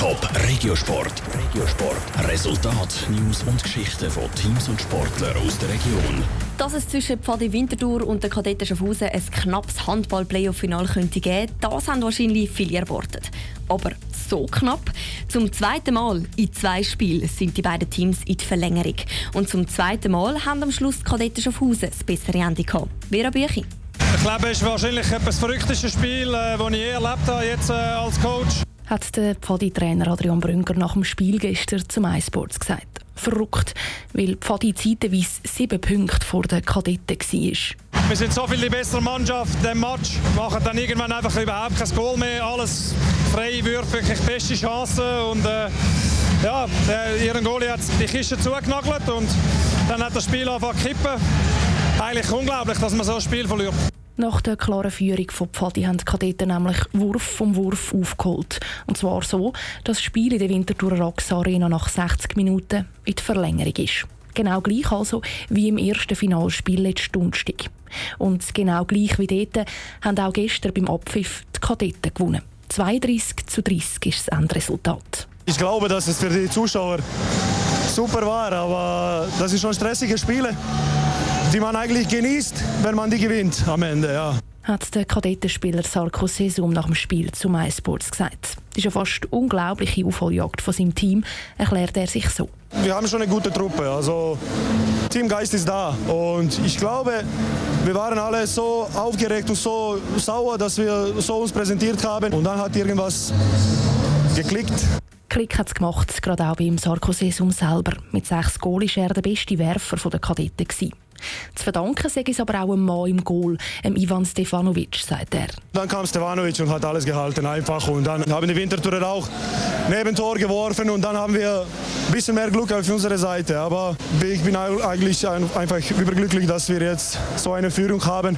Top Regiosport. Regiosport. Resultat, News und Geschichten von Teams und Sportlern aus der Region. Dass es zwischen Pfadi Winterthur und den Kadetten Schaffhausen ein knappes Handball-Playoff-Final könnte geben, das haben wahrscheinlich viele erwartet. Aber so knapp. Zum zweiten Mal in zwei Spielen sind die beiden Teams in die Verlängerung. Und zum zweiten Mal haben am Schluss die Kadetten Schaffhausen das bessere Ende gehabt. Vera Büchi. Ich glaube, es ist wahrscheinlich das verrückteste Spiel, das ich je erlebt habe jetzt, äh, als Coach. Hat der Pfadi-Trainer Adrian Brünker nach dem Spiel gestern zum iSports gesagt. Verrückt, weil Pfadi zeitweise sieben Punkte vor den Kadetten war. Wir sind so viel die bessere Mannschaft in diesem Match, machen dann irgendwann einfach überhaupt kein Goal mehr, alles frei, Würfe, wirklich beste Chancen und äh, ja, der, ihren Goalie hat die Kiste zugenagelt und dann hat das Spiel zu kippen. Eigentlich unglaublich, dass man so ein Spiel verliert. Nach der klaren Führung von Pfadi haben die Kadetten nämlich Wurf um Wurf aufgeholt. Und zwar so, dass das Spiel in der Winterthur Rax Arena nach 60 Minuten in die Verlängerung ist. Genau gleich also wie im ersten Finalspiel letzten Donnerstag. Und genau gleich wie dort haben auch gestern beim Abpfiff die Kadetten gewonnen. 32 zu 30 ist das Endresultat. Ich glaube, dass es für die Zuschauer super war, aber das ist schon stressige Spiele die man eigentlich genießt, wenn man die gewinnt am Ende. Ja. Hat der Kadettenspieler Sarko Sesum nach dem Spiel zu MySports gesagt. Das ist eine fast unglaubliche Aufholjagd von seinem Team, erklärt er sich so. Wir haben schon eine gute Truppe, also Teamgeist ist da und ich glaube, wir waren alle so aufgeregt und so sauer, dass wir so uns präsentiert haben und dann hat irgendwas geklickt. Klick hat es gemacht, gerade auch beim Sarko Sesum selber. Mit sechs Goals war er der beste Werfer der Kadetten. Zu verdanken sei es aber auch einem Mann im Goal, dem Ivan Stefanovic, sagt er. Dann kam Stefanovic und hat alles gehalten, einfach. Und dann haben die Wintertourer auch neben Tor geworfen und dann haben wir ein bisschen mehr Glück auf unserer Seite. Aber ich bin eigentlich einfach überglücklich, dass wir jetzt so eine Führung haben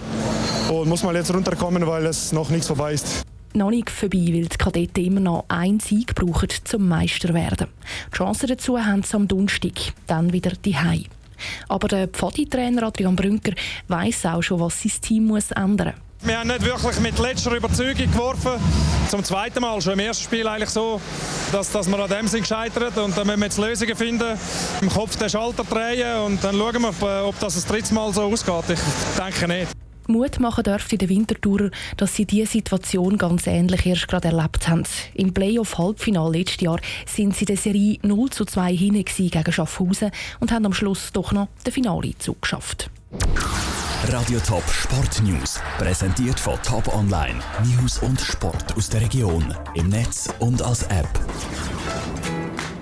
und muss mal jetzt runterkommen, weil es noch nichts vorbei ist noch nicht vorbei, weil die Kadetten immer noch einen Sieg brauchen, zum Meister werden. Die Chancen dazu haben sie am Donnerstag, dann wieder die Hause. Aber der Pfadi-Trainer Adrian Brünker weiß auch schon, was sein Team muss ändern muss. Wir haben nicht wirklich mit letzter Überzeugung geworfen. Zum zweiten Mal, schon im ersten Spiel eigentlich so, dass, dass wir an dem sind gescheitert. Und dann müssen wir jetzt Lösungen finden, im Kopf den Schalter drehen und dann schauen wir, ob das das dritte Mal so ausgeht. Ich denke nicht. Mut machen dürfte der Wintertourer, dass sie diese Situation ganz ähnlich erst gerade erlebt haben. Im Playoff-Halbfinale letztes Jahr sind sie der Serie 0 zu 2 hinten gegen Schaffhausen und haben am Schluss doch noch den Finaleinzug geschafft. Radio Top Sport News, präsentiert von Top Online. News und Sport aus der Region, im Netz und als App.